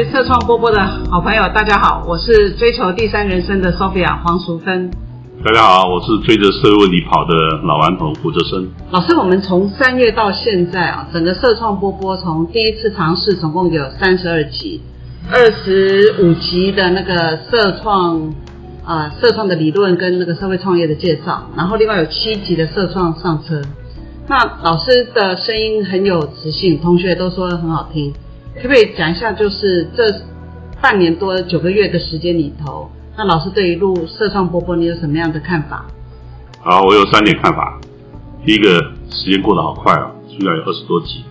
位社创波波的好朋友，大家好，我是追求第三人生的 Sophia 黄淑芬。大家好，我是追着社会问题跑的老顽童胡哲生。老师，我们从三月到现在啊，整个社创波波从第一次尝试，总共有三十二集，二十五集的那个社创啊，社创的理论跟那个社会创业的介绍，然后另外有七集的社创上车。那老师的声音很有磁性，同学都说很好听。可不可以讲一下，就是这半年多九个月的时间里头，那老师对于录社创波波，你有什么样的看法？好，我有三点看法。第一个，时间过得好快啊，居然有二十多集，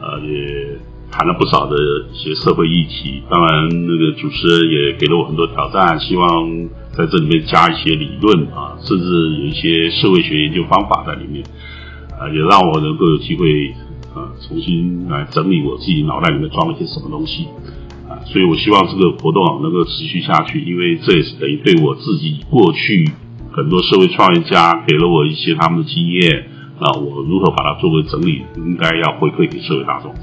呃，也谈了不少的一些社会议题。当然，那个主持人也给了我很多挑战，希望在这里面加一些理论啊，甚至有一些社会学研究方法在里面，啊，也让我能够有机会。啊，重新来整理我自己脑袋里面装了些什么东西啊，所以我希望这个活动啊能够持续下去，因为这也是等于对我自己过去很多社会创业家给了我一些他们的经验啊，我如何把它作为整理，应该要回馈给社会大众。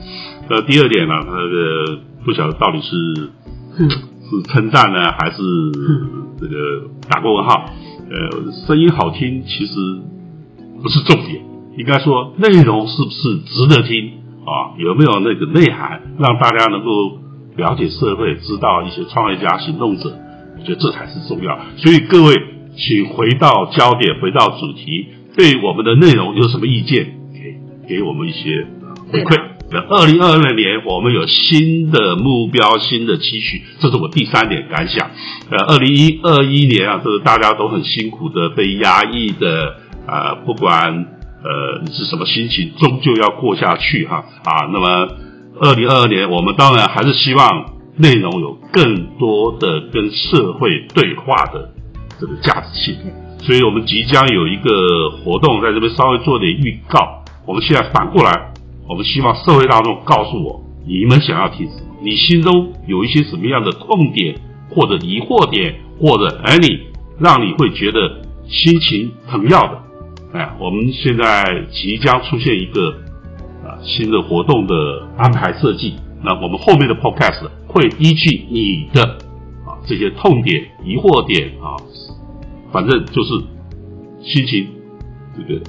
那第二点呢，那个不晓得到底是是称赞呢，还是这个打个问号？呃，声音好听其实不是重点。应该说，内容是不是值得听啊？有没有那个内涵，让大家能够了解社会，知道一些创业家、行动者？我觉得这才是重要。所以各位，请回到焦点，回到主题，对我们的内容有什么意见？给给我们一些回馈。二零二二年，我们有新的目标、新的期许，这是我第三点感想。呃，二零一二一年啊，这个大家都很辛苦的，被压抑的啊，不管。呃，你是什么心情？终究要过下去哈啊！那么，二零二二年，我们当然还是希望内容有更多的跟社会对话的这个价值性，所以我们即将有一个活动，在这边稍微做点预告。我们现在反过来，我们希望社会大众告诉我，你们想要听什么？你心中有一些什么样的痛点，或者疑惑点，或者 any 让你会觉得心情很要的。哎，我们现在即将出现一个啊新的活动的安排设计，那我们后面的 podcast 会依据你的啊这些痛点、疑惑点啊，反正就是心情这个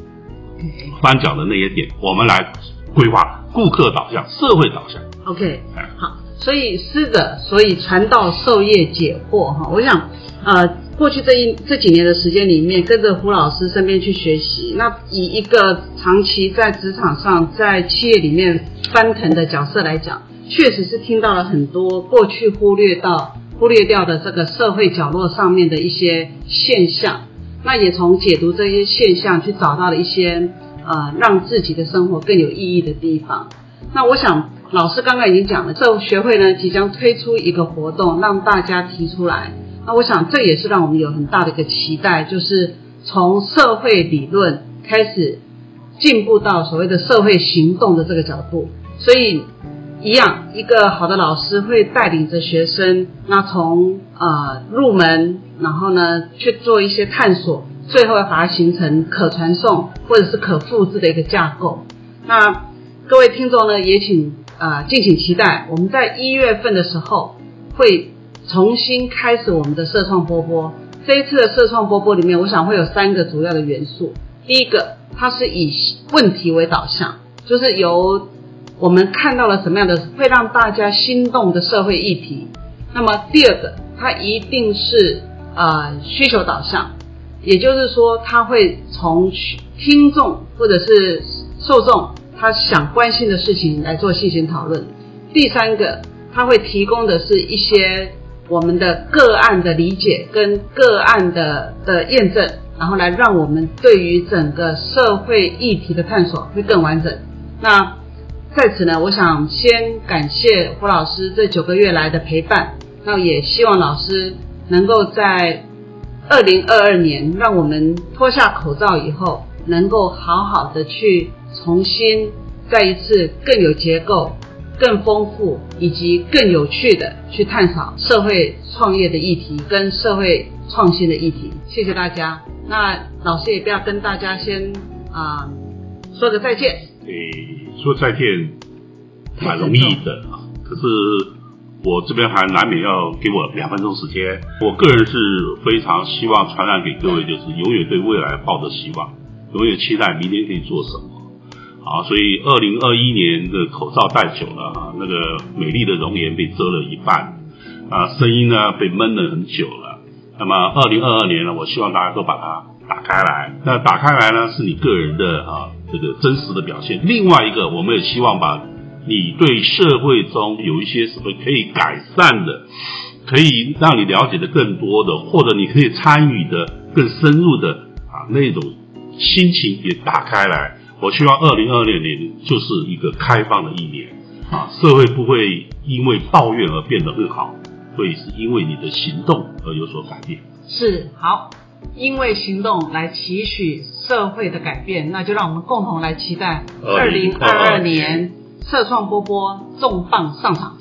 翻脚的那些点，我们来规划顾客导向、社会导向。OK，好，所以师者，所以传道授业解惑哈，我想呃。过去这一这几年的时间里面，跟着胡老师身边去学习，那以一个长期在职场上、在企业里面翻腾的角色来讲，确实是听到了很多过去忽略到、忽略掉的这个社会角落上面的一些现象。那也从解读这些现象，去找到了一些呃让自己的生活更有意义的地方。那我想，老师刚刚已经讲了，这学会呢即将推出一个活动，让大家提出来。那我想，这也是让我们有很大的一个期待，就是从社会理论开始进步到所谓的社会行动的这个角度。所以，一样，一个好的老师会带领着学生，那从呃入门，然后呢去做一些探索，最后要把它形成可传送或者是可复制的一个架构。那各位听众呢，也请啊敬请期待，我们在一月份的时候会。重新开始我们的社创波波。这一次的社创波波里面，我想会有三个主要的元素。第一个，它是以问题为导向，就是由我们看到了什么样的会让大家心动的社会议题。那么第二个，它一定是呃需求导向，也就是说，它会从听众或者是受众他想关心的事情来做细心讨论。第三个，它会提供的是一些。我们的个案的理解跟个案的的验证，然后来让我们对于整个社会议题的探索会更完整。那在此呢，我想先感谢胡老师这九个月来的陪伴，那也希望老师能够在二零二二年，让我们脱下口罩以后，能够好好的去重新再一次更有结构。更丰富以及更有趣的去探讨社会创业的议题跟社会创新的议题。谢谢大家。那老师也不要跟大家先啊说个再见。诶，说再见蛮容易的啊，可是我这边还难免要给我两分钟时间。我个人是非常希望传染给各位，就是永远对未来抱着希望，永远期待明天可以做什么。啊，所以二零二一年的口罩戴久了啊，那个美丽的容颜被遮了一半，啊，声音呢被闷了很久了。那么二零二二年呢，我希望大家都把它打开来。那打开来呢，是你个人的啊这个真实的表现。另外一个，我们也希望把你对社会中有一些什么可以改善的，可以让你了解的更多的，或者你可以参与的更深入的啊那种心情也打开来。我希望二零二二年就是一个开放的一年啊，社会不会因为抱怨而变得更好。会是因为你的行动而有所改变。是好，因为行动来期许社会的改变，那就让我们共同来期待二零二二年，社创波波重磅上场。